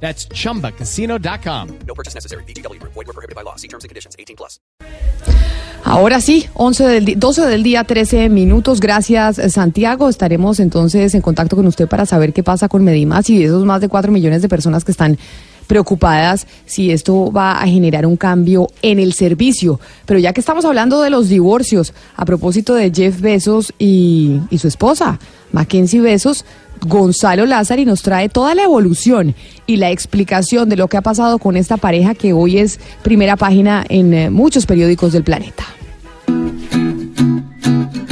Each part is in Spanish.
That's chumbacasino.com. No purchase necessary. BGW. Void were prohibited by law. See terms and conditions. 18 plus. Ahora sí, 11 del di- 12 del día, 13 minutos. Gracias, eh, Santiago. Estaremos entonces en contacto con usted para saber qué pasa con Medimás y esos más de 4 millones de personas que están preocupadas si esto va a generar un cambio en el servicio. Pero ya que estamos hablando de los divorcios, a propósito de Jeff Bezos y, y su esposa, Mackenzie Bezos, Gonzalo Lázari nos trae toda la evolución y la explicación de lo que ha pasado con esta pareja que hoy es primera página en eh, muchos periódicos del planeta.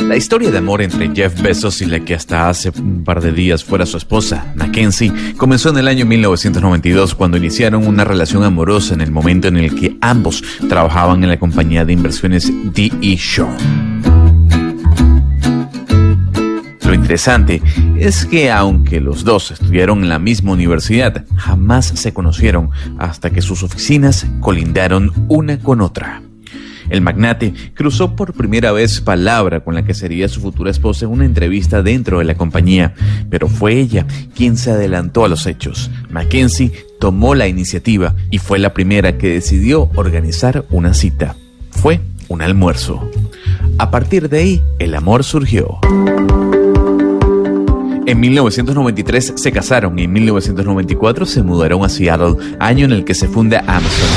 La historia de amor entre Jeff Bezos y la que hasta hace un par de días fuera su esposa, Mackenzie, comenzó en el año 1992 cuando iniciaron una relación amorosa en el momento en el que ambos trabajaban en la compañía de inversiones D.E. Shaw. Lo interesante es que aunque los dos estudiaron en la misma universidad, jamás se conocieron hasta que sus oficinas colindaron una con otra. El magnate cruzó por primera vez palabra con la que sería su futura esposa en una entrevista dentro de la compañía, pero fue ella quien se adelantó a los hechos. Mackenzie tomó la iniciativa y fue la primera que decidió organizar una cita. Fue un almuerzo. A partir de ahí, el amor surgió. En 1993 se casaron y en 1994 se mudaron a Seattle, año en el que se funda Amazon.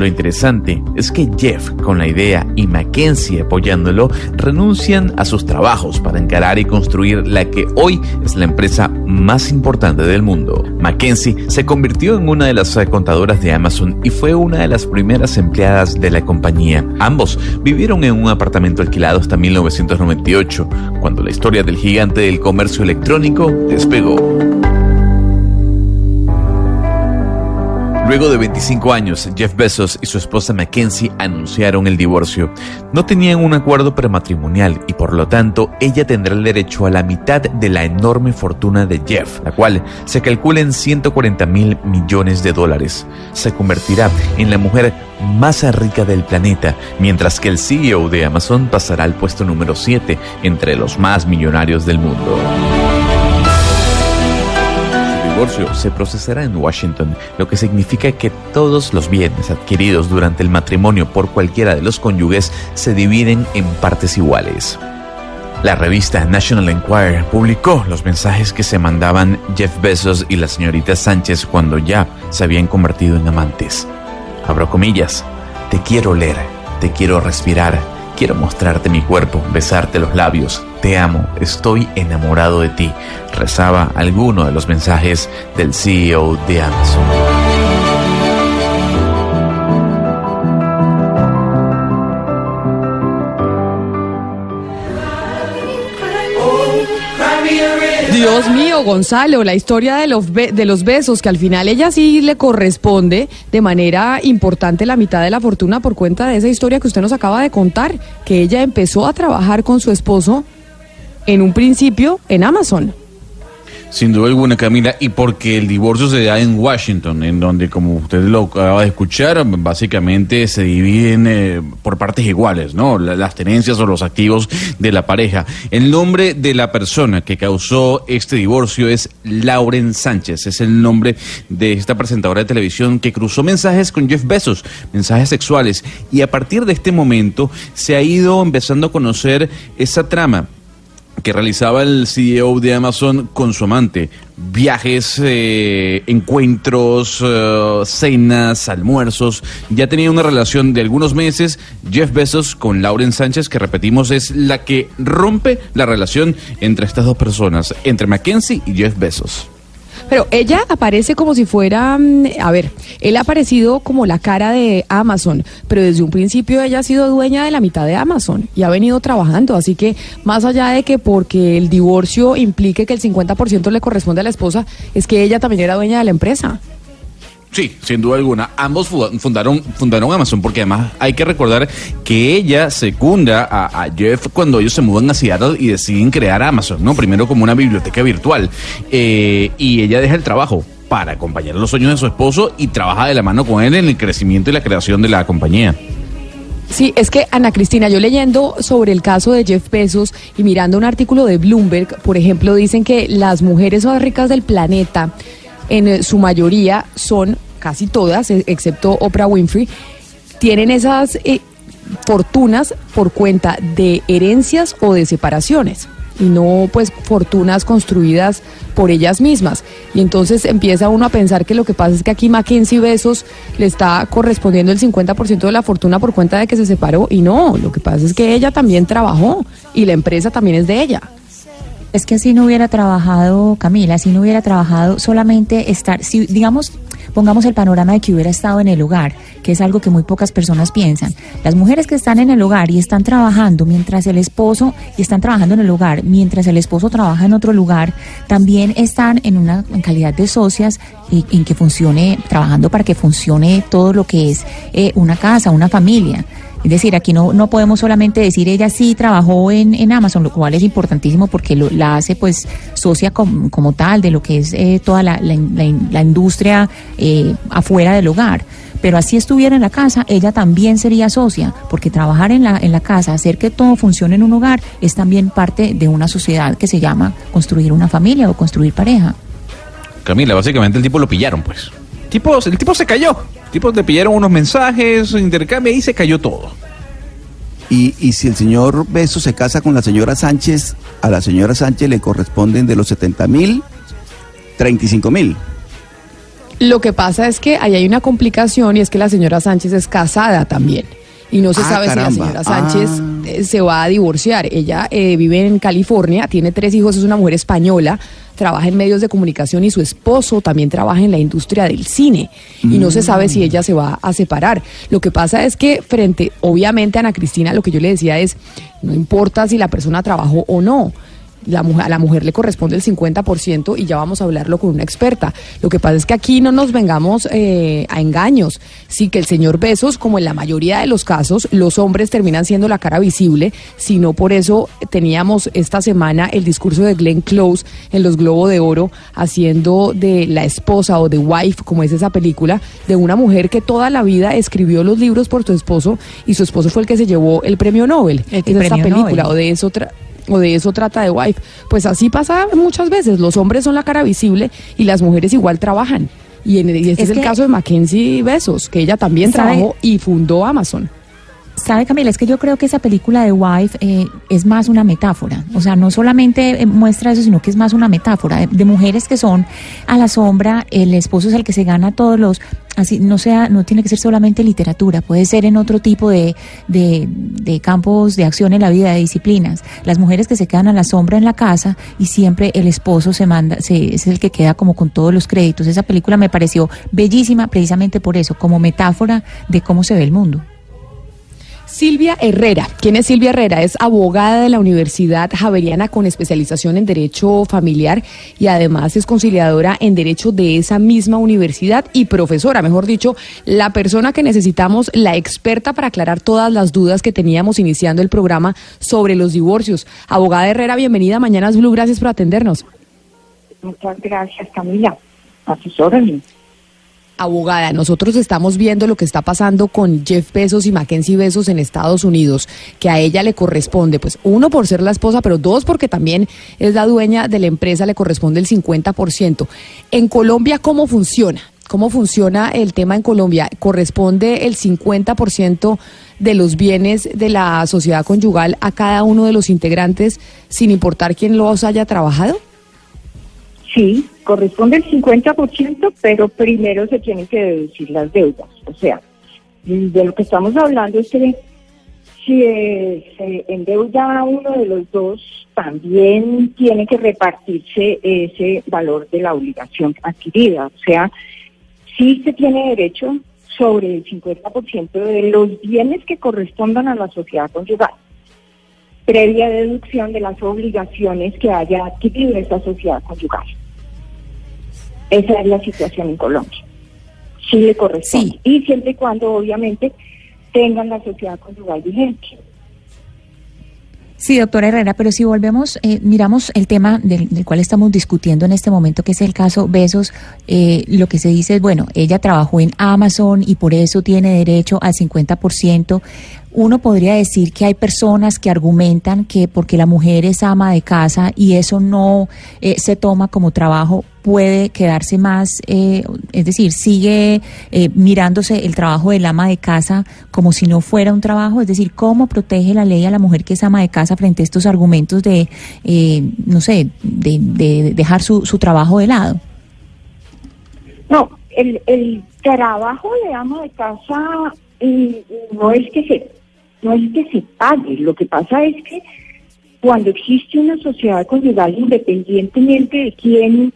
Lo interesante es que Jeff, con la idea, y Mackenzie apoyándolo, renuncian a sus trabajos para encarar y construir la que hoy es la empresa más importante del mundo. Mackenzie se convirtió en una de las contadoras de Amazon y fue una de las primeras empleadas de la compañía. Ambos vivieron en un apartamento alquilado hasta 1998, cuando la historia del gigante del comercio electrónico despegó. Luego de 25 años, Jeff Bezos y su esposa Mackenzie anunciaron el divorcio. No tenían un acuerdo prematrimonial y por lo tanto ella tendrá el derecho a la mitad de la enorme fortuna de Jeff, la cual se calcula en 140 mil millones de dólares. Se convertirá en la mujer más rica del planeta, mientras que el CEO de Amazon pasará al puesto número 7 entre los más millonarios del mundo divorcio se procesará en Washington, lo que significa que todos los bienes adquiridos durante el matrimonio por cualquiera de los cónyuges se dividen en partes iguales. La revista National Enquirer publicó los mensajes que se mandaban Jeff Bezos y la señorita Sánchez cuando ya se habían convertido en amantes. Abro comillas, te quiero leer, te quiero respirar, quiero mostrarte mi cuerpo, besarte los labios, te amo, estoy enamorado de ti, rezaba alguno de los mensajes del CEO de Amazon. Dios mío, Gonzalo, la historia de los, de los besos, que al final ella sí le corresponde de manera importante la mitad de la fortuna por cuenta de esa historia que usted nos acaba de contar, que ella empezó a trabajar con su esposo en un principio en Amazon. Sin duda alguna, Camila, y porque el divorcio se da en Washington, en donde, como usted lo acaba de escuchar, básicamente se dividen eh, por partes iguales, ¿no? La- Las tenencias o los activos de la pareja. El nombre de la persona que causó este divorcio es Lauren Sánchez, es el nombre de esta presentadora de televisión que cruzó mensajes con Jeff Bezos, mensajes sexuales, y a partir de este momento se ha ido empezando a conocer esa trama que realizaba el CEO de Amazon con su amante. Viajes, eh, encuentros, eh, cenas, almuerzos. Ya tenía una relación de algunos meses Jeff Bezos con Lauren Sánchez, que repetimos es la que rompe la relación entre estas dos personas, entre Mackenzie y Jeff Bezos. Pero ella aparece como si fuera, mm, a ver, él ha aparecido como la cara de Amazon, pero desde un principio ella ha sido dueña de la mitad de Amazon y ha venido trabajando, así que más allá de que porque el divorcio implique que el 50% le corresponde a la esposa, es que ella también era dueña de la empresa. Sí, sin duda alguna. Ambos fu- fundaron, fundaron Amazon porque además hay que recordar que ella secunda a, a Jeff cuando ellos se mudan a Seattle y deciden crear Amazon, ¿no? Primero como una biblioteca virtual. Eh, y ella deja el trabajo para acompañar los sueños de su esposo y trabaja de la mano con él en el crecimiento y la creación de la compañía. Sí, es que Ana Cristina, yo leyendo sobre el caso de Jeff Bezos y mirando un artículo de Bloomberg, por ejemplo, dicen que las mujeres más ricas del planeta, en eh, su mayoría son, casi todas, eh, excepto Oprah Winfrey, tienen esas eh, fortunas por cuenta de herencias o de separaciones y no pues fortunas construidas por ellas mismas. Y entonces empieza uno a pensar que lo que pasa es que aquí Mackenzie Besos le está correspondiendo el 50% de la fortuna por cuenta de que se separó y no, lo que pasa es que ella también trabajó y la empresa también es de ella. Es que si no hubiera trabajado, Camila, si no hubiera trabajado solamente estar, si digamos, pongamos el panorama de que hubiera estado en el hogar, que es algo que muy pocas personas piensan. Las mujeres que están en el hogar y están trabajando mientras el esposo, y están trabajando en el hogar, mientras el esposo trabaja en otro lugar, también están en una en calidad de socias y en que funcione, trabajando para que funcione todo lo que es eh, una casa, una familia. Es decir, aquí no, no podemos solamente decir ella sí trabajó en, en Amazon, lo cual es importantísimo porque lo- la hace pues socia com- como tal de lo que es eh, toda la, la industria eh, afuera del hogar. Pero así estuviera en la casa, ella también sería socia, porque trabajar en la, en la casa, hacer que todo funcione en un hogar, es también parte de una sociedad que se llama construir una familia o construir pareja. Camila, básicamente el tipo lo pillaron, pues. Tipo, el tipo se cayó. El tipo le pillaron unos mensajes, intercambio y se cayó todo. Y, y si el señor Beso se casa con la señora Sánchez, a la señora Sánchez le corresponden de los 70 mil, 35 mil. Lo que pasa es que ahí hay una complicación y es que la señora Sánchez es casada también. Y no se Ah, sabe si la señora Sánchez Ah. eh, se va a divorciar. Ella eh, vive en California, tiene tres hijos, es una mujer española, trabaja en medios de comunicación y su esposo también trabaja en la industria del cine. Y no se sabe si ella se va a separar. Lo que pasa es que frente, obviamente, a Ana Cristina, lo que yo le decía es, no importa si la persona trabajó o no. La mujer, a la mujer le corresponde el 50% y ya vamos a hablarlo con una experta. Lo que pasa es que aquí no nos vengamos eh, a engaños. Sí que el señor Besos, como en la mayoría de los casos, los hombres terminan siendo la cara visible, si no por eso teníamos esta semana el discurso de Glenn Close en los Globo de Oro haciendo de la esposa o de wife, como es esa película, de una mujer que toda la vida escribió los libros por su esposo y su esposo fue el que se llevó el premio Nobel. El Es esta película Nobel. o de eso o de eso trata de Wife. Pues así pasa muchas veces. Los hombres son la cara visible y las mujeres igual trabajan. Y, en, y este es, Es el caso de Mackenzie Besos, que ella también ¿Sabe? trabajó y fundó Amazon. Sabe Camila, es que yo creo que esa película de Wife eh, es más una metáfora. O sea, no solamente eh, muestra eso, sino que es más una metáfora de, mujeres que son a la sombra. El esposo es el que se gana todos los. Así, no sea, no tiene que ser solamente literatura, puede ser en otro tipo de, de, de campos de acción en la vida, de disciplinas. Las mujeres que se quedan a la sombra en la casa y siempre el esposo se manda, se, es el que queda como con todos los créditos. Esa película me pareció bellísima precisamente por eso, como metáfora de cómo se ve el mundo. Silvia Herrera. ¿Quién es Silvia Herrera? Es abogada de la Universidad Javeriana con especialización en Derecho Familiar y además es conciliadora en Derecho de esa misma universidad y profesora, mejor dicho, la persona que necesitamos, la experta para aclarar todas las dudas que teníamos iniciando el programa sobre los divorcios. Abogada Herrera, bienvenida a Mañanas Blue, gracias por atendernos. Muchas gracias, Camila. A sus. Abogada, nosotros estamos viendo lo que está pasando con Jeff Bezos y Mackenzie Bezos en Estados Unidos, que a ella le corresponde, pues uno por ser la esposa, pero dos porque también es la dueña de la empresa, le corresponde el 50%. En Colombia, ¿cómo funciona? ¿Cómo funciona el tema en Colombia? ¿Corresponde el 50% de los bienes de la sociedad conyugal a cada uno de los integrantes sin importar quién los haya trabajado? Sí, corresponde el 50%, pero primero se tienen que deducir las deudas. O sea, de lo que estamos hablando es que si se endeuda uno de los dos también tiene que repartirse ese valor de la obligación adquirida. O sea, sí se tiene derecho sobre el 50% de los bienes que correspondan a la sociedad conyugal, previa deducción de las obligaciones que haya adquirido esta sociedad conyugal. Esa es la situación en Colombia. Sí le corresponde. Y siempre y cuando, obviamente, tengan la sociedad conyugal vigente. Sí, doctora Herrera, pero si volvemos, eh, miramos el tema del, del, cual estamos discutiendo en este momento, que es el caso Besos, eh, lo que se dice es, bueno, ella trabajó en Amazon y por eso tiene derecho al 50%. Uno podría decir que hay personas que argumentan que porque la mujer es ama de casa y eso no eh, se toma como trabajo, puede quedarse más, eh, es decir, sigue eh, mirándose el trabajo del ama de casa como si no fuera un trabajo, es decir, ¿cómo protege la ley a la mujer que es ama de casa frente a estos argumentos de, eh, no sé, de, de dejar su, su trabajo de lado? No, el, el trabajo de ama de casa eh, no es que se no es que se pague, lo que pasa es que cuando existe una sociedad conyugal, independientemente de quién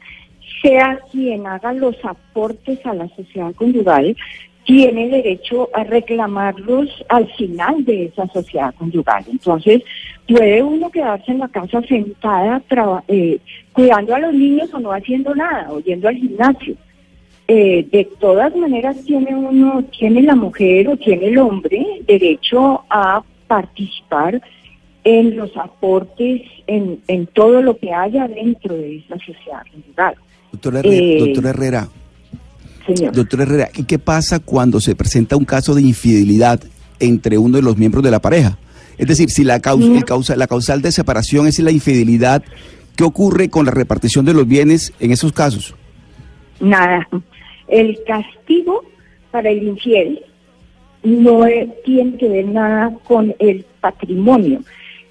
sea quien haga los aportes a la sociedad conyugal, tiene derecho a reclamarlos al final de esa sociedad conyugal. Entonces, puede uno quedarse en la casa sentada eh, cuidando a los niños o no haciendo nada, o yendo al gimnasio. Eh, de todas maneras tiene uno, tiene la mujer o tiene el hombre derecho a participar en los aportes, en, en todo lo que haya dentro de esa sociedad. Doctora Herrera, Eh, doctora Herrera, Señor. doctora Herrera, ¿y qué pasa cuando se presenta un caso de infidelidad entre uno de los miembros de la pareja? Es decir, si la causa, el causa, la causal de separación es la infidelidad, ¿qué ocurre con la repartición de los bienes en esos casos? Nada. El castigo para el infiel no tiene que ver nada con el patrimonio.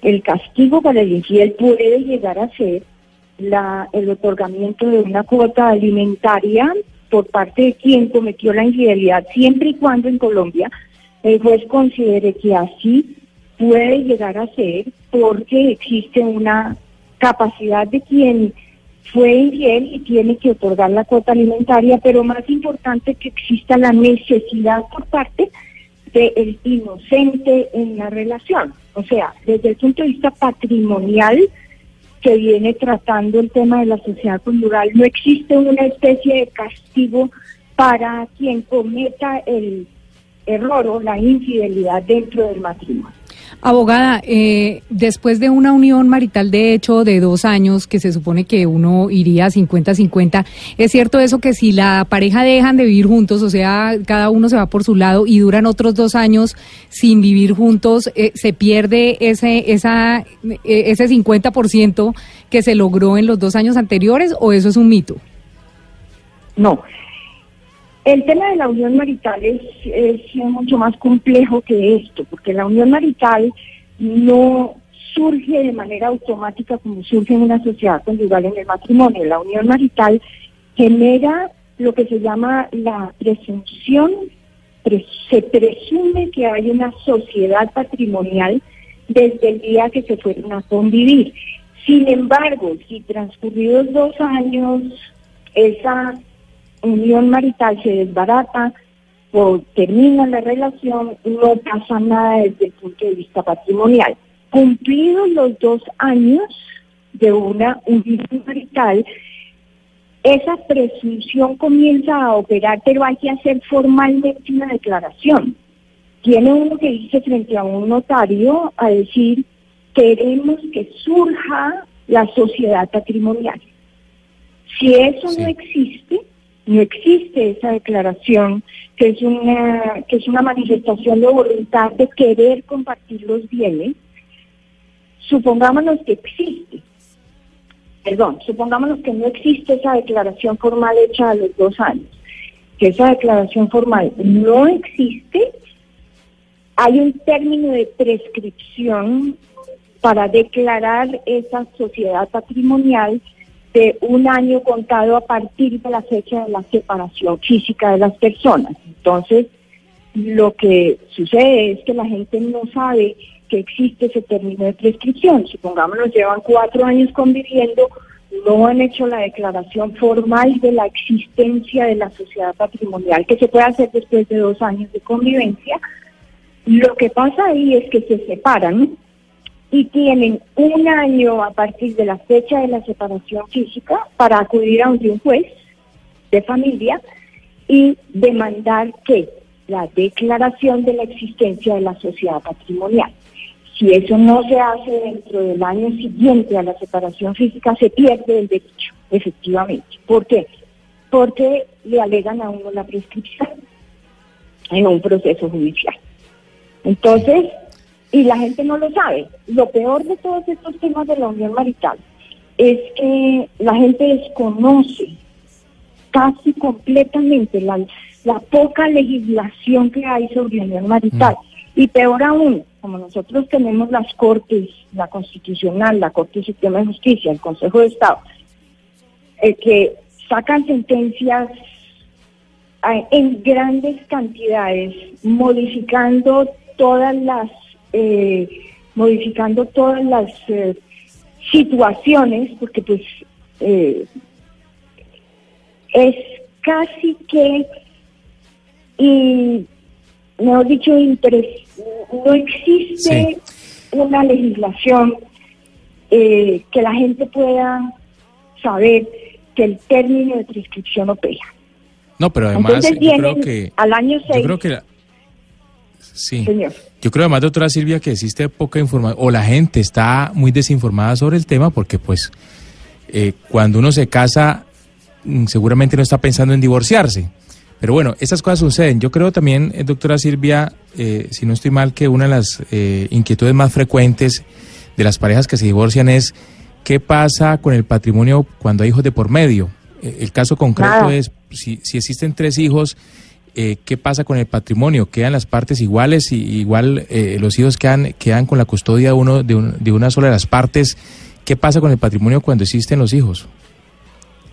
El castigo para el infiel puede llegar a ser la, el otorgamiento de una cuota alimentaria por parte de quien cometió la infidelidad, siempre y cuando en Colombia el juez considere que así puede llegar a ser porque existe una capacidad de quien fue infiel y tiene que otorgar la cuota alimentaria, pero más importante que exista la necesidad por parte del inocente en la relación. O sea, desde el punto de vista patrimonial que viene tratando el tema de la sociedad conyugal, no existe una especie de castigo para quien cometa el error o la infidelidad dentro del matrimonio. Abogada, eh, después de una unión marital de hecho de dos años, que se supone que uno iría 50-50, ¿es cierto eso que si la pareja dejan de vivir juntos, o sea, cada uno se va por su lado y duran otros dos años sin vivir juntos, eh, se pierde ese, esa, eh, ese 50% que se logró en los dos años anteriores o eso es un mito? No. El tema de la unión marital es, es mucho más complejo que esto, porque la unión marital no surge de manera automática como surge en una sociedad conyugal en el matrimonio. La unión marital genera lo que se llama la presunción, pre- se presume que hay una sociedad patrimonial desde el día que se fueron a convivir. Sin embargo, si transcurridos dos años esa unión marital se desbarata o termina la relación, no pasa nada desde el punto de vista patrimonial. Cumplidos los dos años de una unión marital, esa presunción comienza a operar, pero hay que hacer formalmente una declaración. Tiene uno que irse frente a un notario a decir, queremos que surja la sociedad patrimonial. Si eso no existe, no existe esa declaración que es una que es una manifestación de voluntad de querer compartir los bienes. Supongámonos que existe, perdón, supongámonos que no existe esa declaración formal hecha a los dos años, que esa declaración formal no existe, hay un término de prescripción para declarar esa sociedad patrimonial de un año contado a partir de la fecha de la separación física de las personas. Entonces, lo que sucede es que la gente no sabe que existe ese término de prescripción. Supongámonos, llevan cuatro años conviviendo, no han hecho la declaración formal de la existencia de la sociedad patrimonial, que se puede hacer después de dos años de convivencia. Lo que pasa ahí es que se separan y tienen un año a partir de la fecha de la separación física para acudir a un juez de familia y demandar que la declaración de la existencia de la sociedad patrimonial. Si eso no se hace dentro del año siguiente a la separación física, se pierde el derecho, efectivamente. ¿Por qué? Porque le alegan a uno la prescripción en un proceso judicial. Entonces, y la gente no lo sabe. Lo peor de todos estos temas de la unión marital es que la gente desconoce casi completamente la, la poca legislación que hay sobre unión marital. Y peor aún, como nosotros tenemos las Cortes, la Constitucional, la Corte Suprema de Justicia, el Consejo de Estado, eh, que sacan sentencias eh, en grandes cantidades, modificando todas las, eh, modificando todas las eh, situaciones, porque pues eh, es casi que, y mejor dicho, no existe una legislación eh, que la gente pueda saber que el término de prescripción opera. No, pero además Entonces yo creo que al año yo 6, creo que la- sí. señor. Yo creo además, doctora Silvia, que existe poca información, o la gente está muy desinformada sobre el tema, porque pues eh, cuando uno se casa, mm, seguramente no está pensando en divorciarse. Pero bueno, esas cosas suceden. Yo creo también, eh, doctora Silvia, eh, si no estoy mal, que una de las eh, inquietudes más frecuentes de las parejas que se divorcian es qué pasa con el patrimonio cuando hay hijos de por medio. El caso concreto es, si, si existen tres hijos, eh, ¿qué pasa con el patrimonio? ¿Quedan las partes iguales y igual eh, los hijos quedan, quedan con la custodia uno, de, un- de una sola de las partes? ¿Qué pasa con el patrimonio cuando existen los hijos?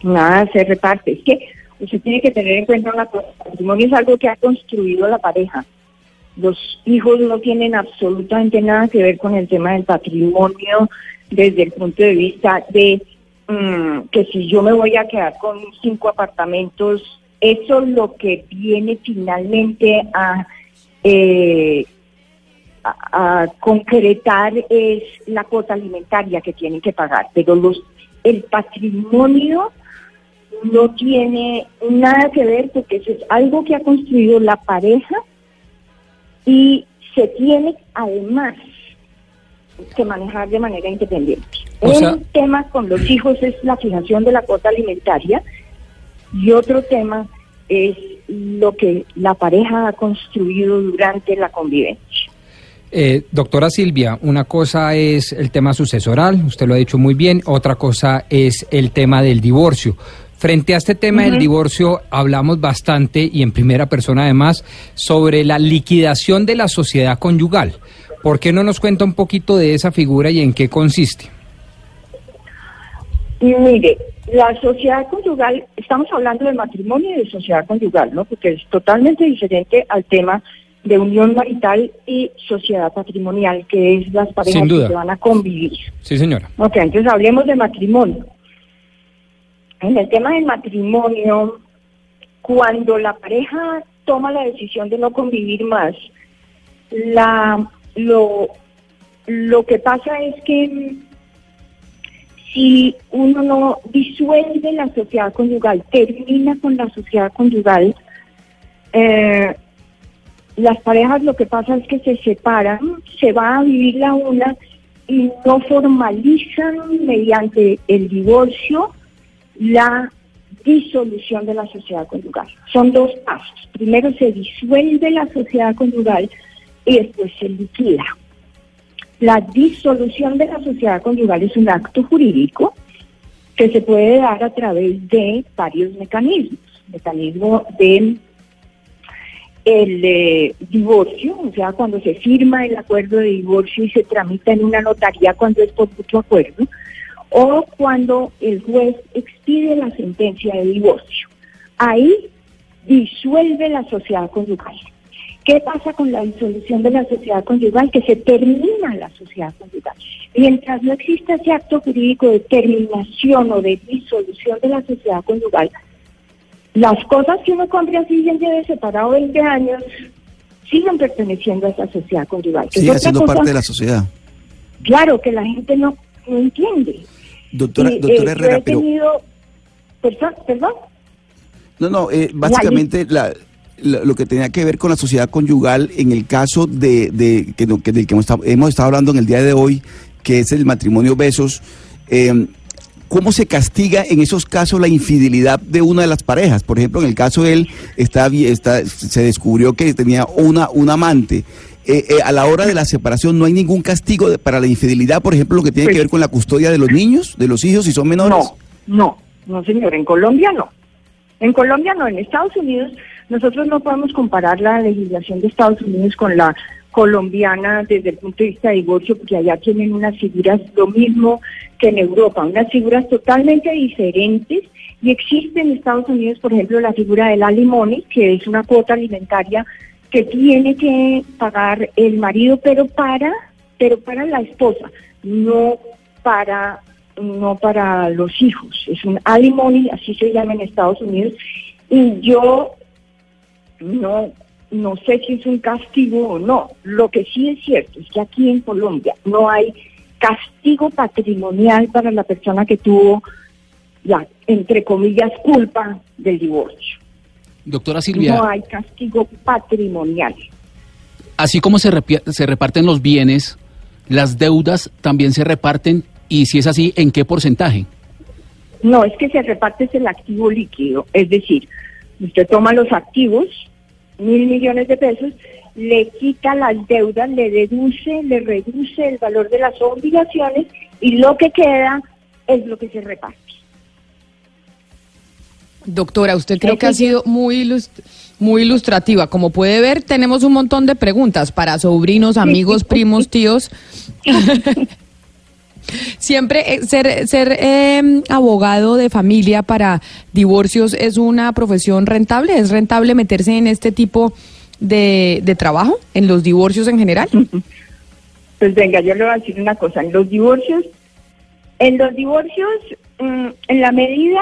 Nada, se reparte. Es que usted tiene que tener en cuenta una. El patrimonio es algo que ha construido la pareja. Los hijos no tienen absolutamente nada que ver con el tema del patrimonio desde el punto de vista de mm, que si yo me voy a quedar con cinco apartamentos, eso lo que viene finalmente a, eh, a, a concretar es la cuota alimentaria que tienen que pagar, pero los el patrimonio no tiene nada que ver porque eso es algo que ha construido la pareja y se tiene además que manejar de manera independiente. O Un tema con los hijos es la fijación de la cuota alimentaria y otro tema es lo que la pareja ha construido durante la convivencia. Eh, doctora Silvia, una cosa es el tema sucesoral, usted lo ha dicho muy bien, otra cosa es el tema del divorcio. Frente a este tema del divorcio, hablamos bastante y en primera persona además sobre la liquidación de la sociedad conyugal. ¿Por qué no nos cuenta un poquito de esa figura y en qué consiste? Y mire, la sociedad conyugal, estamos hablando de matrimonio y de sociedad conyugal, ¿no? Porque es totalmente diferente al tema de unión marital y sociedad patrimonial, que es las parejas que se van a convivir. Sí, señora. Ok, entonces hablemos de matrimonio. En el tema del matrimonio, cuando la pareja toma la decisión de no convivir más, la, lo, lo que pasa es que si uno no disuelve la sociedad conyugal, termina con la sociedad conyugal, eh, las parejas lo que pasa es que se separan, se va a vivir la una y no formalizan mediante el divorcio la disolución de la sociedad conyugal. Son dos pasos. Primero se disuelve la sociedad conyugal y después se liquida. La disolución de la sociedad conyugal es un acto jurídico que se puede dar a través de varios mecanismos. Mecanismo de el eh, divorcio, o sea, cuando se firma el acuerdo de divorcio y se tramita en una notaría cuando es por mutuo acuerdo, o cuando el juez expide la sentencia de divorcio. Ahí disuelve la sociedad conyugal. ¿Qué ¿Qué pasa con la disolución de la sociedad conyugal? Que se termina la sociedad conyugal. Mientras no exista ese acto jurídico de terminación o de disolución de la sociedad conyugal, las cosas que uno compre así bien lleve separado 20 años siguen perteneciendo a esa sociedad conyugal. que es Sigue otra siendo cosa, parte de la sociedad. Claro, que la gente no, no entiende. Doctora, Y, doctora eh, yo Herrera, he pero... tenido... Perdón, perdón. No, no, eh, básicamente la- la- lo que tenía que ver con la sociedad conyugal en el caso de, de que, que del que hemos estado, hemos estado hablando en el día de hoy, que es el matrimonio besos, eh, ¿cómo se castiga en esos casos la infidelidad de una de las parejas? Por ejemplo, en el caso de él, está, se descubrió que tenía una, un amante. Eh, eh, a la hora de la separación no hay ningún castigo de- para la infidelidad, por ejemplo, lo que tiene Pues que ver con la custodia de los niños, de los hijos, si son menores. No, no, no señor, en Colombia no. En Colombia no, en Estados Unidos nosotros no podemos comparar la legislación de Estados Unidos con la colombiana desde el punto de vista de divorcio, porque allá tienen unas figuras lo mismo que en Europa, unas figuras totalmente diferentes. Y existe en Estados Unidos, por ejemplo, la figura del alimony, que es una cuota alimentaria que tiene que pagar el marido, pero para, pero para la esposa, no para no para los hijos. Es un alimony, así se llama en Estados Unidos. Y yo no, no sé si es un castigo o no. Lo que sí es cierto es que aquí en Colombia no hay castigo patrimonial para la persona que tuvo, la, entre comillas, culpa del divorcio. Doctora Silvia, No hay castigo patrimonial. así como se, se reparten los bienes, las deudas también se reparten y si es así, ¿en qué porcentaje? No, es que se reparte es el activo líquido, es decir, usted toma los activos, mil millones de pesos, le quita las deudas, le deduce, le reduce el valor de las obligaciones y lo que queda es lo que se reparte. Doctora, usted creo que ha sido muy, ilust- muy ilustrativa. Como puede ver, tenemos un montón de preguntas para sobrinos, amigos, primos, tíos. Siempre eh, ser, ser eh, abogado de familia para divorcios es una profesión rentable. ¿Es rentable meterse en este tipo de, de trabajo, en los divorcios en general? Pues venga, yo le voy a decir una cosa, en los divorcios, en los divorcios, mm, en la medida,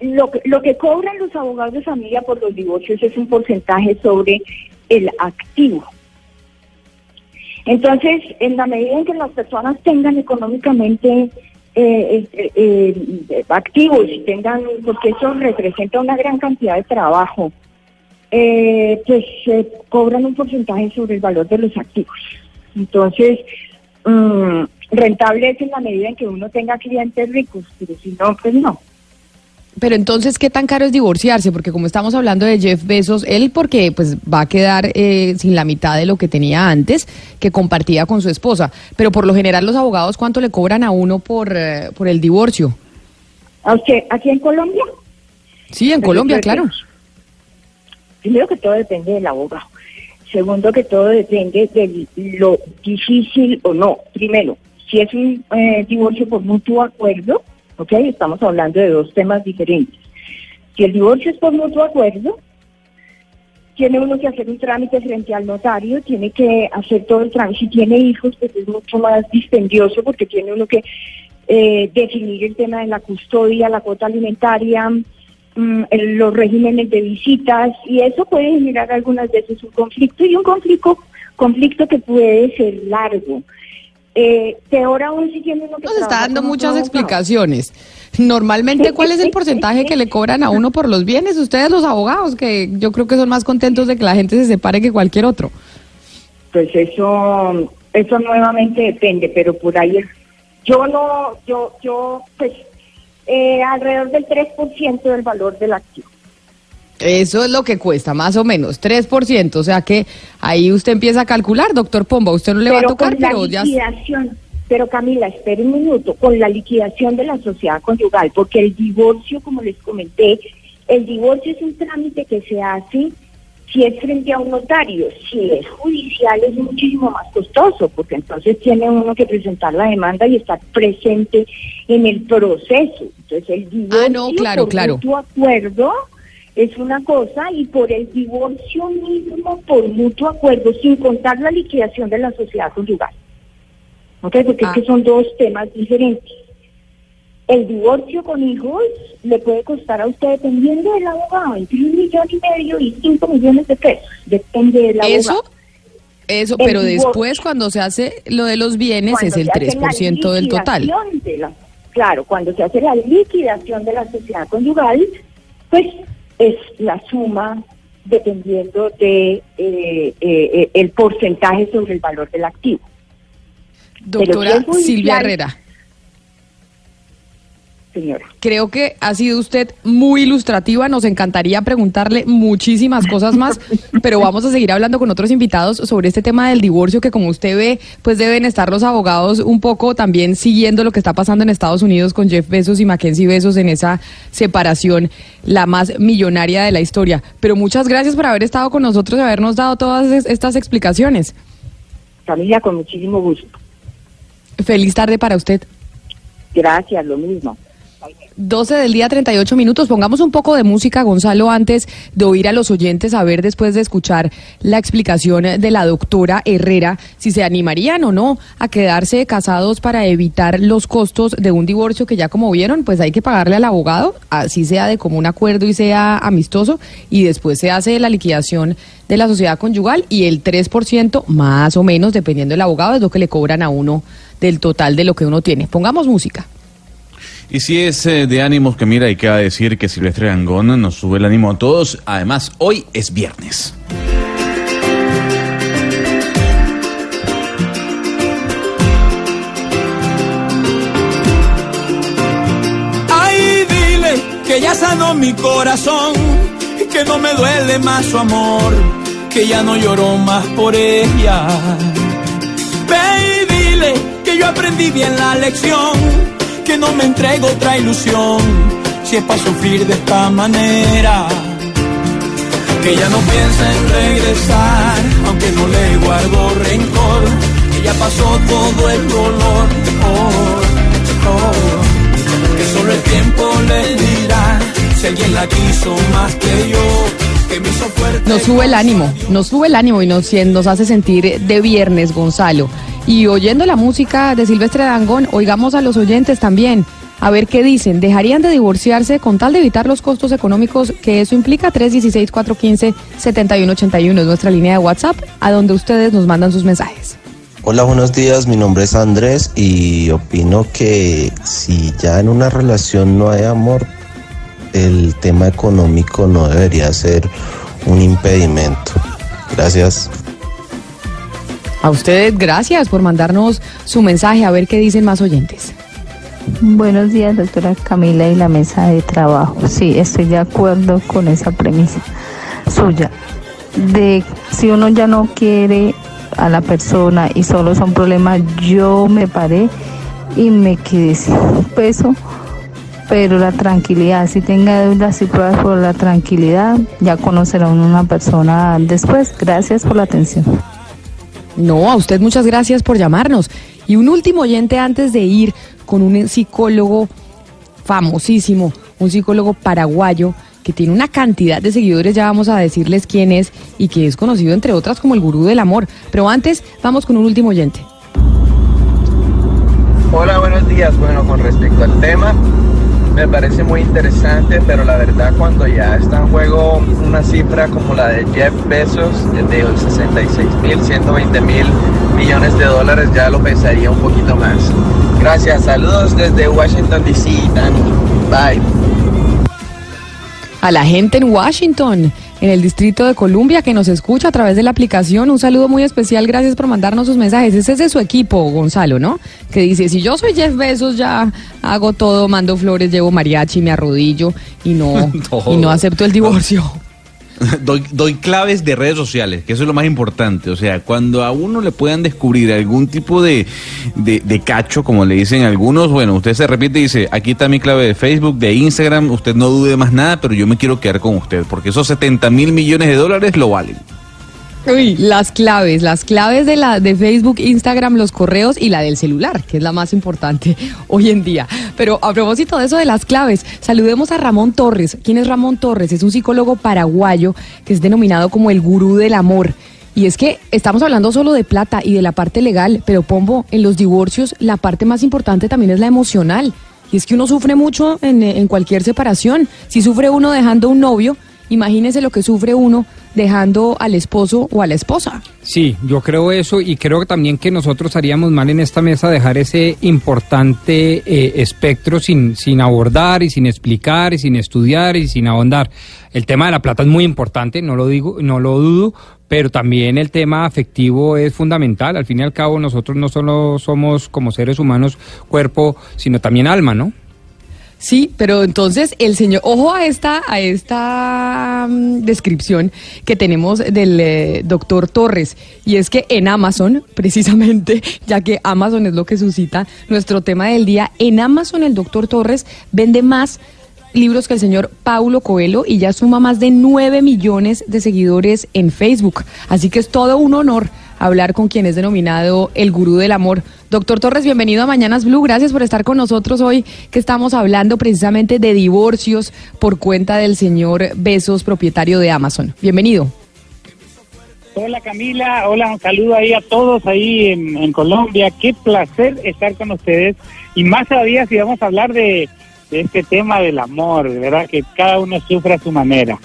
lo que, lo que cobran los abogados de familia por los divorcios es un porcentaje sobre el activo. Entonces, en la medida en que las personas tengan económicamente eh, eh, eh, activos y tengan, porque eso representa una gran cantidad de trabajo, pues eh, cobran un porcentaje sobre el valor de los activos. Entonces, mm, rentable es en la medida en que uno tenga clientes ricos, pero si no, pues no. Pero entonces, ¿qué tan caro es divorciarse? Porque como estamos hablando de Jeff Bezos, él porque pues va a quedar eh, sin la mitad de lo que tenía antes, que compartía con su esposa. Pero por lo general los abogados, ¿cuánto le cobran a uno por, eh, por el divorcio? ¿A usted aquí en Colombia? Sí, en Pues Colombia, claro. Primero que todo depende del abogado. Segundo que todo depende de lo difícil o no. Primero, si es un eh, divorcio por mutuo acuerdo, ¿ok? Estamos hablando de dos temas diferentes. Si el divorcio es por mutuo acuerdo, tiene uno que hacer un trámite frente al notario, tiene que hacer todo el trámite. Si tiene hijos, pues es mucho más dispendioso porque tiene uno que eh, definir el tema de la custodia, la cuota alimentaria, mm, los regímenes de visitas y eso puede generar algunas veces un conflicto y un conflicto, conflicto que puede ser largo. Eh, peor aún si tiene uno que Nos está dando muchas explicaciones. Normalmente, ¿cuál es el porcentaje que le cobran a uno por los bienes? Ustedes los abogados, que yo creo que son más contentos de que la gente se separe que cualquier otro. Pues eso, eso nuevamente depende, pero por ahí el- yo no, yo, yo, pues eh, alrededor del 3% del valor del activo. Eso es lo que cuesta, más o menos, 3%. O sea que ahí usted empieza a calcular, doctor Pomba. Usted no le va a tocar, con la pero ya... liquidación, pero Camila, espere un minuto, con la liquidación de la sociedad conyugal, porque el divorcio, como les comenté, el divorcio es un trámite que se hace si es frente a un notario, si es judicial es muchísimo más costoso, porque entonces tiene uno que presentar la demanda y estar presente en el proceso. Entonces el divorcio Ah, no, claro, por claro. mutuo acuerdo es una cosa y por el divorcio mismo por mutuo acuerdo, sin contar la liquidación de la sociedad conyugal. ¿Ok? Porque es que son dos temas diferentes. El divorcio con hijos le puede costar a usted, dependiendo del abogado, entre un millón y medio y cinco millones de pesos. Depende del abogado. Eso, eso, El pero divorcio. después cuando se hace lo de los bienes es el se hace la 3% del total. liquidación de la- claro, cuando se hace la liquidación de la sociedad conyugal, pues es la suma dependiendo de eh, eh, eh, el porcentaje sobre el valor del activo. Doctora Silvia Herrera. Señora. Creo que ha sido usted muy ilustrativa. Nos encantaría preguntarle muchísimas cosas más, pero vamos a seguir hablando con otros invitados sobre este tema del divorcio, que como usted ve, pues deben estar los abogados un poco también siguiendo lo que está pasando en Estados Unidos con Jeff Bezos y Mackenzie Bezos en esa separación, la más millonaria de la historia. Pero muchas gracias por haber estado con nosotros y habernos dado todas es- estas explicaciones. Familia, con muchísimo gusto. Feliz tarde para usted. Gracias, lo mismo. 12 del día, 38 minutos. Pongamos un poco de música, Gonzalo, antes de oír a los oyentes, a ver después de escuchar la explicación de la doctora Herrera, si se animarían o no a quedarse casados para evitar los costos de un divorcio que ya como vieron, pues hay que pagarle al abogado, así sea de común acuerdo y sea amistoso, y después se hace la liquidación de la sociedad conyugal y el 3% más o menos, dependiendo del abogado, es lo que le cobran a uno del total de lo que uno tiene. Pongamos música. Y si es eh, de ánimos que mira, hay que decir que Silvestre Gangón nos sube el ánimo a todos. Además, hoy es viernes. Ay, dile que ya sanó mi corazón, que no me duele más su amor, que ya no lloro más por ella. Ve y dile que yo aprendí bien la lección, que no me entrego otra ilusión, si es para sufrir de esta manera. Que ya no piensa en regresar, aunque no le guardo rencor, que ya pasó todo el dolor. Oh, oh que solo el tiempo le dirá si alguien la quiso más que yo. Nos sube el ánimo, nos sube el ánimo y nos, nos hace sentir de viernes, Gonzalo. Y oyendo la música de Silvestre Dangón, oigamos a los oyentes también. A ver qué dicen. ¿Dejarían de divorciarse con tal de evitar los costos económicos que eso implica? 316-415-7181 es nuestra línea de WhatsApp, a donde ustedes nos mandan sus mensajes. Hola, buenos días. Mi nombre es Andrés y opino que si ya en una relación no hay amor, el tema económico no debería ser un impedimento. Gracias. A ustedes, gracias por mandarnos su mensaje. A ver qué dicen más oyentes. Buenos días, doctora Camila y la mesa de trabajo. Sí, estoy de acuerdo con esa premisa suya. De si uno ya no quiere a la persona y solo son problemas, yo me paré y me quedé sin peso, pero la tranquilidad, si tenga deudas y pruebas por la tranquilidad, ya conocerá uno una persona después. Gracias por la atención. No, a usted muchas gracias por llamarnos. Y un último oyente antes de ir con un psicólogo famosísimo, un psicólogo paraguayo que tiene una cantidad de seguidores, ya vamos a decirles quién es y que es conocido entre otras como el gurú del amor. Pero antes vamos con un último oyente. Hola, buenos días. Bueno, con respecto al tema, me parece muy interesante, pero la verdad cuando ya está en juego una cifra como la de Jeff Bezos, de 66 mil, 120 mil millones de dólares, ya lo pensaría un poquito más. Gracias, saludos desde Washington DC, Dani. Bye. A la gente en Washington, en el Distrito de Columbia, que nos escucha a través de la aplicación, un saludo muy especial. Gracias por mandarnos sus mensajes. Ese es de su equipo, Gonzalo, ¿no? Que dice, si yo soy Jeff Bezos, ya hago todo, mando flores, llevo mariachi, me arrodillo y no, y no acepto el divorcio. Doy, doy claves de redes sociales, que eso es lo más importante. O sea, cuando a uno le puedan descubrir algún tipo de, de, de cacho, como le dicen algunos, bueno, usted se repite y dice, aquí está mi clave de Facebook, de Instagram, usted no dude más nada, pero yo me quiero quedar con usted, porque esos 70 mil millones de dólares lo valen. Uy, las claves, las claves de la de Facebook, Instagram, los correos y la del celular, que es la más importante hoy en día. Pero a propósito de eso de las claves, saludemos a Ramón Torres. ¿Quién es Ramón Torres? Es un psicólogo paraguayo que es denominado como el gurú del amor. Y es que estamos hablando solo de plata y de la parte legal, pero Pombo, en los divorcios la parte más importante también es la emocional. Y es que uno sufre mucho en, en cualquier separación. Si sufre uno dejando un novio, imagínese lo que sufre uno dejando al esposo o a la esposa. Sí, yo creo eso y creo también que nosotros haríamos mal en esta mesa dejar ese importante eh, espectro sin, sin abordar y sin explicar y sin estudiar y sin ahondar. El tema de la plata es muy importante, no lo digo, no lo dudo, pero también el tema afectivo es fundamental. Al fin y al cabo nosotros no solo somos como seres humanos cuerpo, sino también alma, ¿no? Sí, pero entonces el señor, ojo a esta, a esta mm, descripción que tenemos del eh, doctor Torres, y es que en Amazon, precisamente, ya que Amazon es lo que suscita nuestro tema del día, en Amazon el doctor Torres vende más libros que el señor Paulo Coelho y ya suma más de 9 millones de seguidores en Facebook. Así que es todo un honor hablar con quien es denominado el gurú del amor. Doctor Torres, bienvenido a Mañanas Blue. Gracias por estar con nosotros hoy, que estamos hablando precisamente de divorcios por cuenta del señor Besos, propietario de Amazon. Bienvenido. Hola Camila, hola, un saludo ahí a todos ahí en, Colombia. Qué placer estar con ustedes. Y más todavía si vamos a hablar de, de este tema del amor, verdad que cada uno sufre a su manera.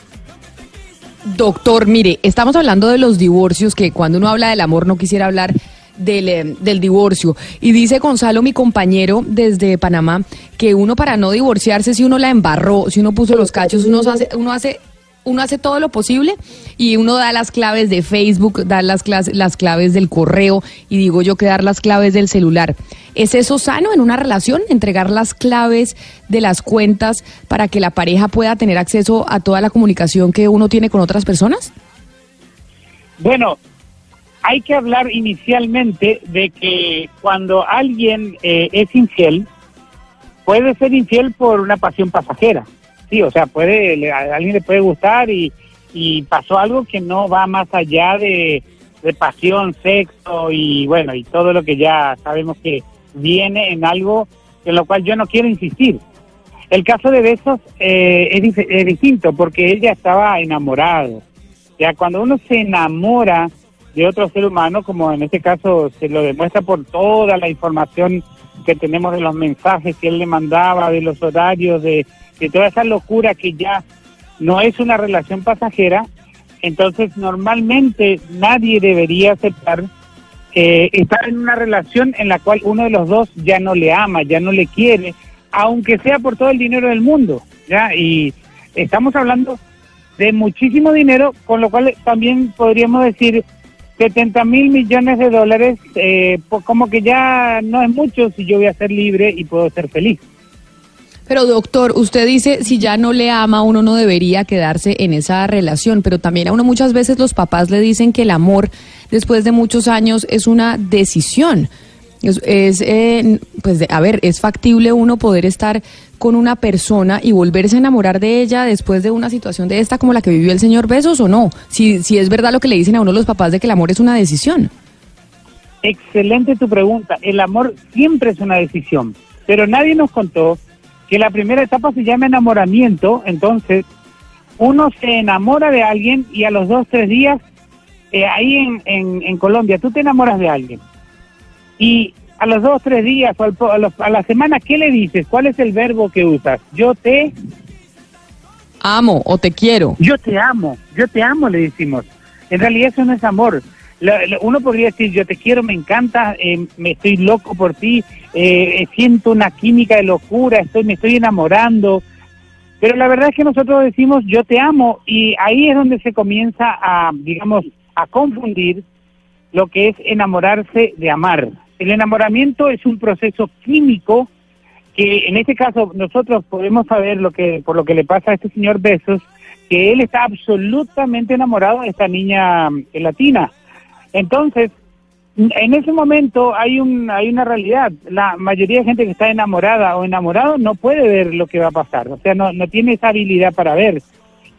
Doctor, mire, estamos hablando de los divorcios, que cuando uno habla del amor no quisiera hablar del, eh, del, divorcio. Y dice Gonzalo, mi compañero desde Panamá, que uno para no divorciarse, si uno la embarró, si uno puso los cachos, uno hace, uno hace, uno hace todo lo posible y uno da las claves de Facebook, da las, las claves del correo y digo yo que dar las claves del celular. ¿Es eso sano en una relación? ¿Entregar las claves de las cuentas para que la pareja pueda tener acceso a toda la comunicación que uno tiene con otras personas? Bueno, hay que hablar inicialmente de que cuando alguien eh, es infiel, puede ser infiel por una pasión pasajera. Sí, o sea, puede, le, a alguien le puede gustar y, y pasó algo que no va más allá de, de pasión, sexo y bueno, y todo lo que ya sabemos que viene en algo en lo cual yo no quiero insistir. El caso de Besos eh, es, es distinto porque ella estaba enamorado. Ya cuando uno se enamora de otro ser humano, como en este caso se lo demuestra por toda la información que tenemos de los mensajes que él le mandaba, de los horarios, de, de toda esa locura que ya no es una relación pasajera, entonces normalmente nadie debería aceptar eh, estar en una relación en la cual uno de los dos ya no le ama, ya no le quiere, aunque sea por todo el dinero del mundo, ¿ya? Y estamos hablando de muchísimo dinero, con lo cual también podríamos decir 70 mil millones de dólares, eh, pues como que ya no es mucho si yo voy a ser libre y puedo ser feliz. Pero doctor, usted dice si ya no le ama, uno no debería quedarse en esa relación, pero también a uno muchas veces los papás le dicen que el amor después de muchos años es una decisión. Es, eh, pues, a ver, es factible uno poder estar con una persona y volverse a enamorar de ella después de una situación de esta como la que vivió el señor Besos o no. Si, si es verdad lo que le dicen a uno los papás de que el amor es una decisión. Excelente tu pregunta. El amor siempre es una decisión, pero nadie nos contó que la primera etapa se llama enamoramiento, entonces uno se enamora de alguien y a los dos, tres días, eh, ahí en, en, en Colombia, tú te enamoras de alguien y a los dos, tres días o al a, los- a la semana, ¿qué le dices? ¿Cuál es el verbo que usas? Yo te... Amo o te quiero. Yo te amo, yo te amo, le decimos. En realidad eso no es amor. Lo- uno podría decir, yo te quiero, me encanta, eh, me estoy loco por ti, eh, siento una química de locura, estoy, me estoy enamorando. Pero la verdad es que nosotros decimos, yo te amo, y ahí es donde se comienza a, digamos, a confundir lo que es enamorarse de amar. El enamoramiento es un proceso químico que en este caso nosotros podemos saber lo que por lo que le pasa a este señor Besos que él está absolutamente enamorado de esta niña eh, latina. Entonces, en ese momento hay un hay una realidad. La mayoría de gente que está enamorada o enamorado no puede ver lo que va a pasar, o sea, no no tiene esa habilidad para ver.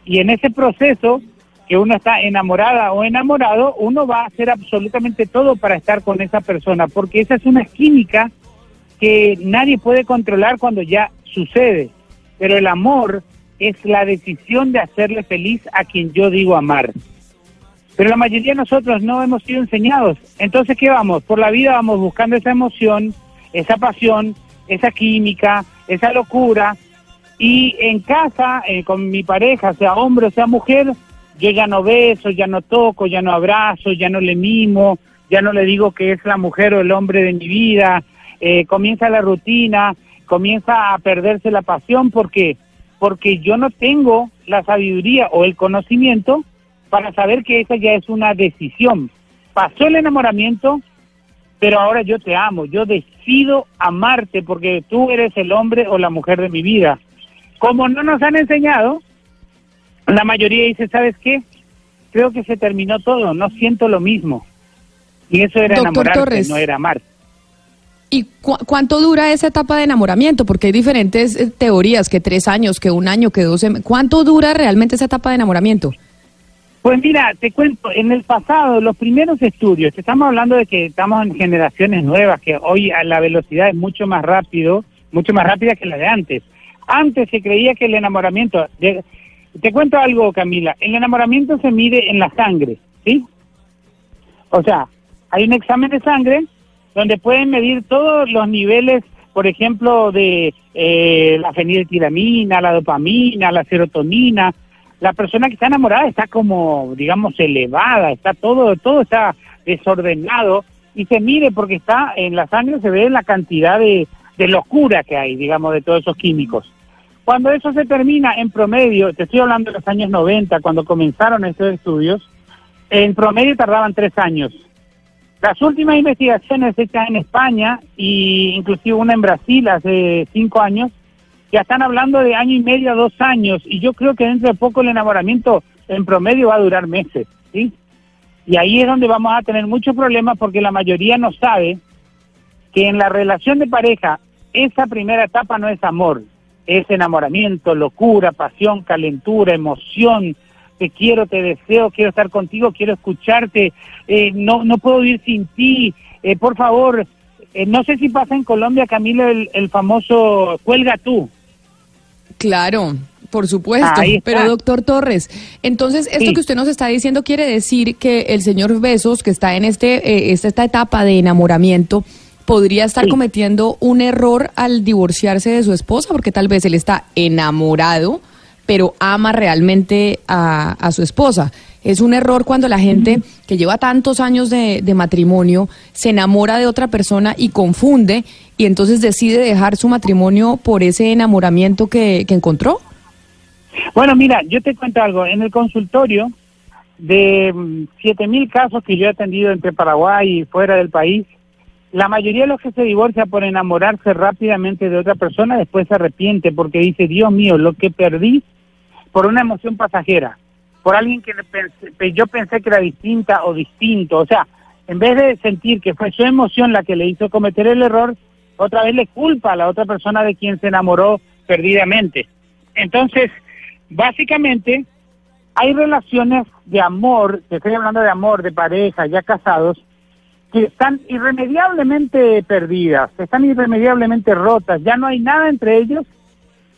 Y en ese proceso que uno está enamorada o enamorado, uno va a hacer absolutamente todo para estar con esa persona, porque esa es una química que nadie puede controlar cuando ya sucede. Pero el amor es la decisión de hacerle feliz a quien yo digo amar. Pero la mayoría de nosotros no hemos sido enseñados. Entonces, ¿qué vamos? Por la vida vamos buscando esa emoción, esa pasión, esa química, esa locura. Y en casa, eh, con mi pareja, sea hombre o sea mujer, yo ya no beso, ya no toco, ya no abrazo, ya no le mimo, ya no le digo que es la mujer o el hombre de mi vida. Eh, comienza la rutina, comienza a perderse la pasión porque porque yo no tengo la sabiduría o el conocimiento para saber que esa ya es una decisión. Pasó el enamoramiento, pero ahora yo te amo, yo decido amarte porque tú eres el hombre o la mujer de mi vida. Como no nos han enseñado, la mayoría dice, ¿sabes qué? Creo que se terminó todo, no siento lo mismo. Y eso era Doctor enamorarse, Torres. no era amar. ¿Y cu- cuánto dura esa etapa de enamoramiento? Porque hay diferentes eh, teorías, que tres años, que un año, que doce. me- ¿Cuánto dura realmente esa etapa de enamoramiento? Pues mira, te cuento, en el pasado, los primeros estudios, estamos hablando de que estamos en generaciones nuevas, que hoy a la velocidad es mucho más rápido, mucho más rápida que la de antes. Antes se creía que el enamoramiento, de- te cuento algo, Camila, el enamoramiento se mide en la sangre, ¿sí? O sea, hay un examen de sangre donde pueden medir todos los niveles, por ejemplo, de eh, la feniletilamina, la dopamina, la serotonina. La persona que está enamorada está como, digamos, elevada, está todo, todo está desordenado y se mide porque está en la sangre, se ve la cantidad de, de locura que hay, digamos, de todos esos químicos. Cuando eso se termina en promedio, te estoy hablando de los años 90, cuando comenzaron estos estudios, en promedio tardaban tres años. Las últimas investigaciones hechas en España y inclusive una en Brasil hace cinco años, ya están hablando de año y medio dos años y yo creo que dentro de poco el enamoramiento en promedio va a durar meses, ¿sí? Y ahí es donde vamos a tener muchos problemas porque la mayoría no sabe que en la relación de pareja esa primera etapa no es amor, es enamoramiento, locura, pasión, calentura, emoción, te quiero, te deseo, quiero estar contigo, quiero escucharte, eh, no, no puedo vivir sin ti, eh, por favor, eh, no sé si pasa en Colombia, Camilo, el, el famoso cuelga tú. Claro, por supuesto. Pero doctor Torres, entonces esto Sí. que usted nos está diciendo quiere decir que el señor Besos, que está en este, eh, esta, esta etapa de enamoramiento, podría estar cometiendo un error al divorciarse de su esposa, porque tal vez él está enamorado, pero ama realmente a, a su esposa. Es un error cuando la gente que lleva tantos años de, de matrimonio se enamora de otra persona y confunde y entonces decide dejar su matrimonio por ese enamoramiento que, que encontró. Bueno, mira, yo te cuento algo. En el consultorio, de siete mil casos que yo he atendido entre Paraguay y fuera del país, la mayoría de los que se divorcian por enamorarse rápidamente de otra persona después se arrepiente porque dice, Dios mío, lo que perdí por una emoción pasajera, por alguien que pensé- pe- yo pensé que era distinta o distinto. O sea, en vez de sentir que fue su emoción la que le hizo cometer el error, otra vez le culpa a la otra persona de quien se enamoró perdidamente. Entonces, básicamente, hay relaciones de amor, te estoy hablando de amor, de pareja, ya casados, que están irremediablemente perdidas, están irremediablemente rotas, ya no hay nada entre ellos,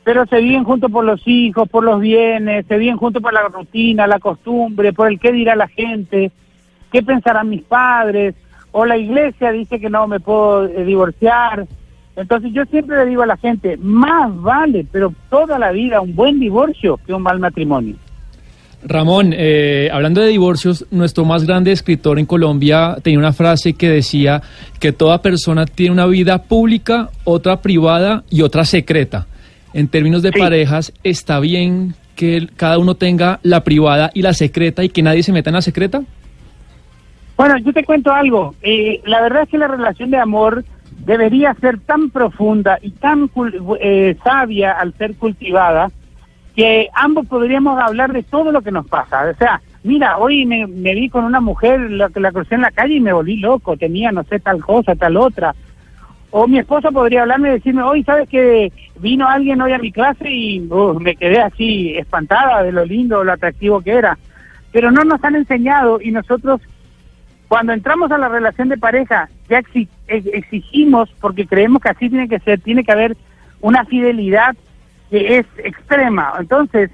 pero se viven juntos por los hijos, por los bienes, se viven juntos por la rutina, la costumbre, por el qué dirá la gente, qué pensarán mis padres, o la iglesia dice que no me puedo eh, divorciar. Entonces yo siempre le digo a la gente, más vale, pero toda la vida un buen divorcio que un mal matrimonio. Ramón, eh, hablando de divorcios, nuestro más grande escritor en Colombia tenía una frase que decía que toda persona tiene una vida pública, otra privada y otra secreta. En términos de parejas, ¿está bien que cada uno tenga la privada y la secreta y que nadie se meta en la secreta? Bueno, yo te cuento algo. Eh, la verdad es que la relación de amor debería ser tan profunda y tan eh, sabia al ser cultivada que ambos podríamos hablar de todo lo que nos pasa. O sea, mira, hoy me, me vi con una mujer, la, que la crucé en la calle y me volví loco, tenía, no sé, tal cosa, tal otra. O mi esposa podría hablarme y decirme, hoy sabes que vino alguien hoy a mi clase y uh, me quedé así espantada de lo lindo, lo atractivo que era. pero no nos han enseñado y nosotros cuando entramos a la relación de pareja ya exi- ex- exigimos porque creemos que así tiene que ser, tiene que haber una fidelidad que es extrema. Entonces,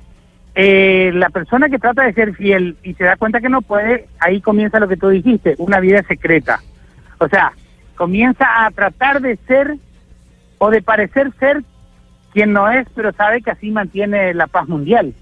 eh, la persona que trata de ser fiel y se da cuenta que no puede, ahí comienza lo que tú dijiste, una vida secreta. O sea, comienza a tratar de ser o de parecer ser quien no es, pero sabe que así mantiene la paz mundial.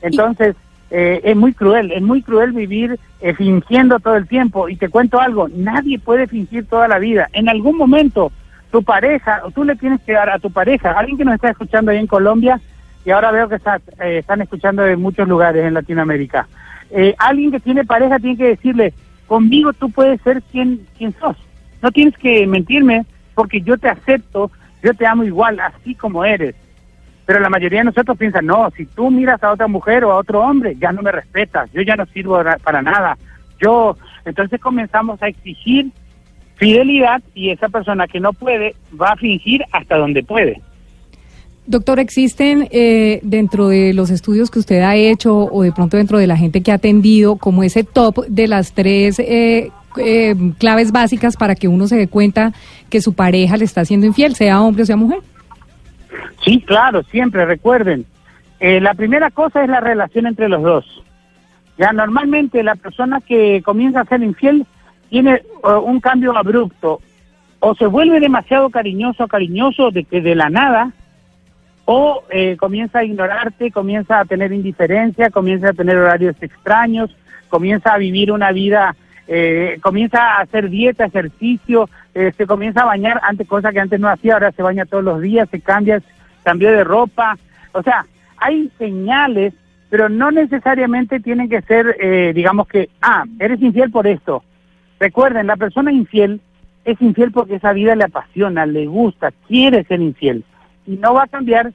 Entonces, eh, es muy cruel, es muy cruel vivir eh, fingiendo todo el tiempo. Y te cuento algo, nadie puede fingir toda la vida. En algún momento, tu pareja, o tú le tienes que dar a tu pareja, alguien que nos está escuchando ahí en Colombia, y ahora veo que está, eh, están escuchando de muchos lugares en Latinoamérica, eh, alguien que tiene pareja tiene que decirle, conmigo tú puedes ser quien, quien sos. No tienes que mentirme porque yo te acepto, yo te amo igual, así como eres. Pero la mayoría de nosotros piensan, no, si tú miras a otra mujer o a otro hombre, ya no me respetas, yo ya no sirvo ra- para nada. Yo, entonces comenzamos a exigir fidelidad y esa persona que no puede va a fingir hasta donde puede. Doctor, ¿existen eh, dentro de los estudios que usted ha hecho o de pronto dentro de la gente que ha atendido como ese top de las tres eh, eh, claves básicas para que uno se dé cuenta que su pareja le está siendo infiel, sea hombre o sea mujer? Sí, claro, siempre, recuerden. eh, la primera cosa es la relación entre los dos. Ya normalmente la persona que comienza a ser infiel tiene eh, un cambio abrupto. O se vuelve demasiado cariñoso cariñoso de que de la nada, o eh, comienza a ignorarte, comienza a tener indiferencia, comienza a tener horarios extraños, comienza a vivir una vida, eh, comienza a hacer dieta, ejercicio, eh, se comienza a bañar, antes cosa que antes no hacía, ahora se baña todos los días, se cambia, cambió de ropa, o sea, hay señales, pero no necesariamente tienen que ser, eh, digamos que, ah, eres infiel por esto. Recuerden, la persona infiel es infiel porque esa vida le apasiona, le gusta, quiere ser infiel. Y no va a cambiar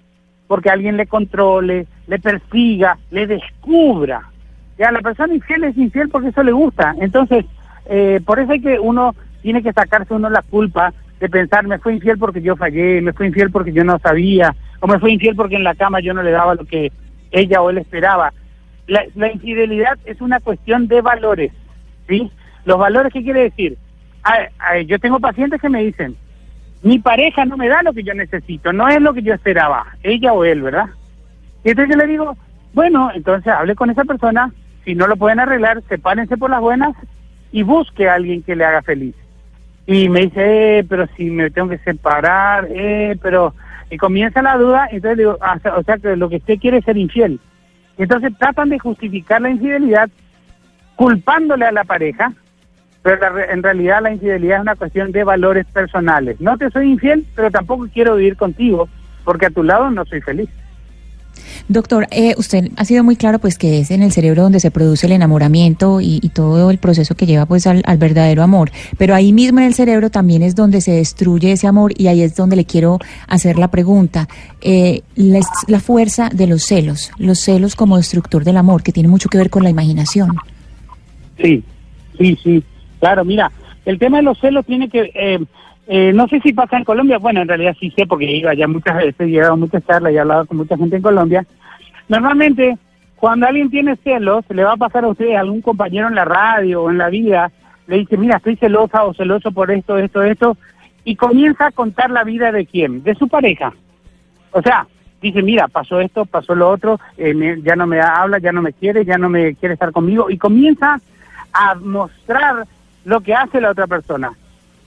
porque alguien le controle, le persiga, le descubra. Ya, la persona infiel es infiel porque eso le gusta. Entonces, eh, por eso hay que uno tiene que sacarse uno la culpa de pensar, me fue infiel porque yo fallé, me fue infiel porque yo no sabía, o me fue infiel porque en la cama yo no le daba lo que ella o él esperaba. La, la infidelidad es una cuestión de valores, ¿sí? Los valores, ¿qué quiere decir? Ah, yo tengo pacientes que me dicen, mi pareja no me da lo que yo necesito, no es lo que yo esperaba, ella o él, ¿verdad? Y entonces yo le digo, bueno, entonces hable con esa persona, si no lo pueden arreglar, sepárense por las buenas y busque a alguien que le haga feliz. Y me dice, eh, pero si me tengo que separar, eh, pero... Y comienza la duda, entonces digo, ah, o sea- que lo que usted quiere es ser infiel. Entonces tratan de justificar la infidelidad culpándole a la pareja, pero en realidad la infidelidad es una cuestión de valores personales. No te soy infiel, pero tampoco quiero vivir contigo, porque a tu lado no soy feliz. Doctor, eh, usted ha sido muy claro pues que es en el cerebro donde se produce el enamoramiento y, todo el proceso que lleva pues al, al verdadero amor, pero ahí mismo en el cerebro también es donde se destruye ese amor y ahí es donde le quiero hacer la pregunta, eh, la, la fuerza de los celos, los celos como destructor del amor, que tiene mucho que ver con la imaginación. Sí, sí, sí. Claro, mira, el tema de los celos tiene que... eh, eh, no sé si pasa en Colombia, bueno, en realidad sí sé porque ido allá muchas veces, llegado muchas charlas y he hablado con mucha gente en Colombia. Normalmente, cuando alguien tiene celos, le va a pasar a ustedes, a algún compañero en la radio o en la vida, le dice, mira, estoy celosa o celoso por esto, esto, esto, y comienza a contar la vida de quién, de su pareja. O sea, dice, mira, pasó esto, pasó lo otro, eh, me- ya no me habla, ya no me quiere, ya no me quiere estar conmigo, y comienza a mostrar lo que hace la otra persona.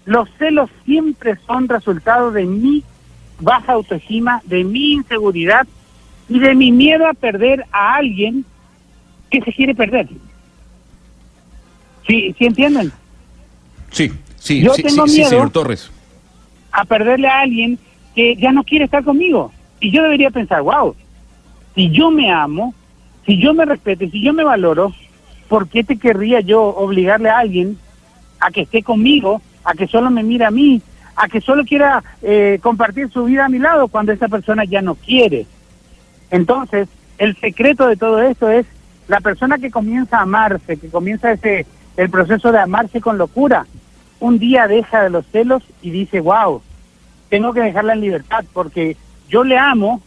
Los celos siempre son resultado de mi baja autoestima, de mi inseguridad y de mi miedo a perder a alguien que se quiere perder. ¿Sí, ¿sí entienden? Sí, sí, Yo sí, tengo sí, miedo. señor Torres. a perderle a alguien que ya no quiere estar conmigo. Y yo debería pensar, wow, si yo me amo, si yo me respeto, si yo me valoro, ¿por qué te querría yo obligarle a alguien a que esté conmigo, a que solo me mire a mí, a que solo quiera eh, compartir su vida a mi lado cuando esa persona ya no quiere? Entonces, el secreto de todo esto es la persona que comienza a amarse, que comienza ese el proceso de amarse con locura, un día deja de los celos y dice, wow, tengo que dejarla en libertad porque yo le amo,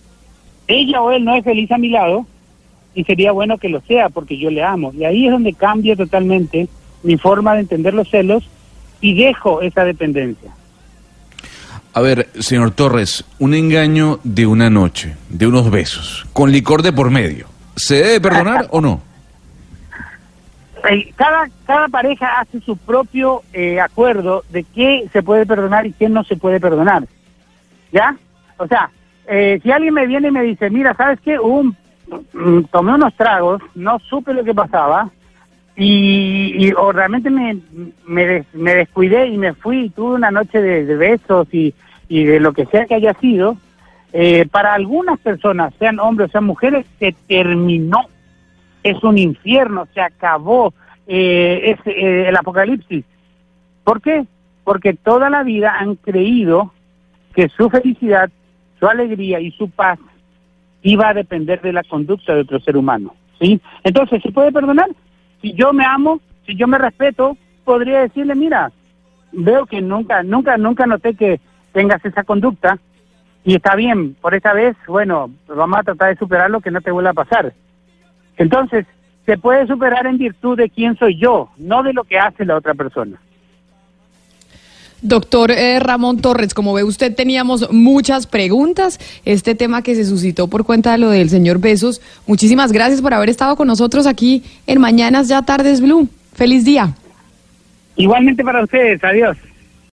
ella o él no es feliz a mi lado, y sería bueno que lo sea porque yo le amo. Y ahí es donde cambia totalmente mi forma de entender los celos y dejo esa dependencia. A ver, señor Torres, un engaño de una noche, de unos besos, con licor de por medio, ¿se debe perdonar o no? Eh, Cada, cada pareja hace su propio eh, acuerdo de qué se puede perdonar y qué no se puede perdonar. ¿Ya? O sea, eh, si alguien me viene y me dice, mira, ¿sabes qué? Un- mm, tomé unos tragos, no supe lo que pasaba y, y- o realmente me, me, me descuidé y me fui y tuve una noche de, de besos y, y de lo que sea que haya sido, eh, para algunas personas, sean hombres o sean mujeres, se terminó es un infierno, se acabó, eh, es eh, el apocalipsis. ¿Por qué? Porque toda la vida han creído que su felicidad, su alegría y su paz iba a depender de la conducta de otro ser humano. ¿sí? Entonces, ¿se puede perdonar? Si yo me amo, si yo me respeto, podría decirle, mira, veo que nunca, nunca, nunca noté que tengas esa conducta y está bien, por esta vez, bueno, vamos a tratar de superarlo, que no te vuelva a pasar. Entonces, se puede superar en virtud de quién soy yo, no de lo que hace la otra persona. Doctor eh, Ramón Torres, como ve usted, teníamos muchas preguntas. Este tema que se suscitó por cuenta de lo del señor Besos. Muchísimas gracias por haber estado con nosotros aquí en Mañanas Ya Tardes Blue. Feliz día. Igualmente para ustedes, adiós.